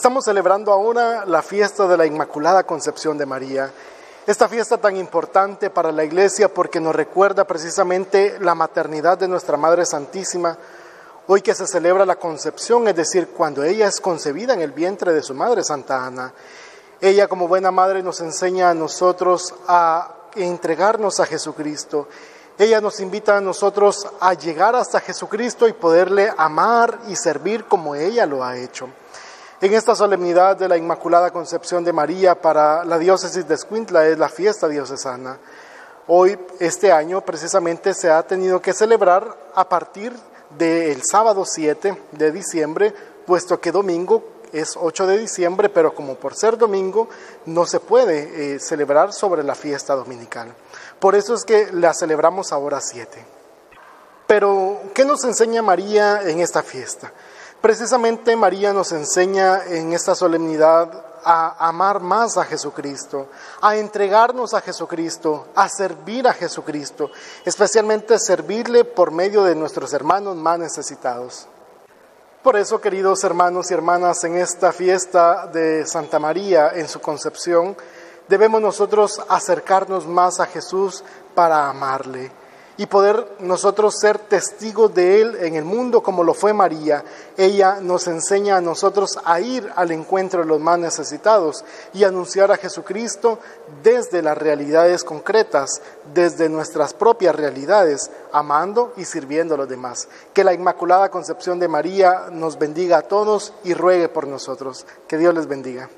Estamos celebrando ahora la fiesta de la Inmaculada Concepción de María. Esta fiesta tan importante para la Iglesia porque nos recuerda precisamente la maternidad de nuestra Madre Santísima. Hoy que se celebra la concepción, es decir, cuando ella es concebida en el vientre de su Madre Santa Ana. Ella como buena madre nos enseña a nosotros a entregarnos a Jesucristo. Ella nos invita a nosotros a llegar hasta Jesucristo y poderle amar y servir como ella lo ha hecho. En esta solemnidad de la Inmaculada Concepción de María para la diócesis de Escuintla es la fiesta diocesana. Hoy, este año, precisamente se ha tenido que celebrar a partir del sábado 7 de diciembre, puesto que domingo es 8 de diciembre, pero como por ser domingo no se puede eh, celebrar sobre la fiesta dominical. Por eso es que la celebramos ahora 7. Pero, ¿qué nos enseña María en esta fiesta? Precisamente María nos enseña en esta solemnidad a amar más a Jesucristo, a entregarnos a Jesucristo, a servir a Jesucristo, especialmente servirle por medio de nuestros hermanos más necesitados. Por eso, queridos hermanos y hermanas, en esta fiesta de Santa María, en su concepción, debemos nosotros acercarnos más a Jesús para amarle y poder nosotros ser testigos de Él en el mundo como lo fue María. Ella nos enseña a nosotros a ir al encuentro de los más necesitados y anunciar a Jesucristo desde las realidades concretas, desde nuestras propias realidades, amando y sirviendo a los demás. Que la Inmaculada Concepción de María nos bendiga a todos y ruegue por nosotros. Que Dios les bendiga.